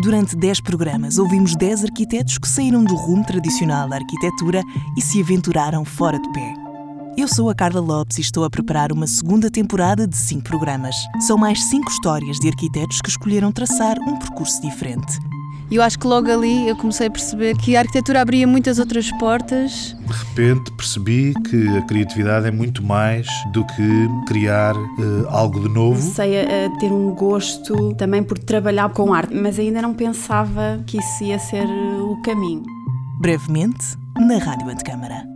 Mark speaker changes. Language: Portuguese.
Speaker 1: Durante 10 programas, ouvimos 10 arquitetos que saíram do rumo tradicional da arquitetura e se aventuraram fora de pé. Eu sou a Carla Lopes e estou a preparar uma segunda temporada de 5 programas. São mais 5 histórias de arquitetos que escolheram traçar um percurso diferente.
Speaker 2: E eu acho que logo ali eu comecei a perceber que a arquitetura abria muitas outras portas.
Speaker 3: De repente percebi que a criatividade é muito mais do que criar uh, algo de novo.
Speaker 4: Comecei a, ter um gosto também por trabalhar com arte, mas ainda não pensava que isso ia ser o caminho.
Speaker 1: Brevemente, na Rádio Antecâmara.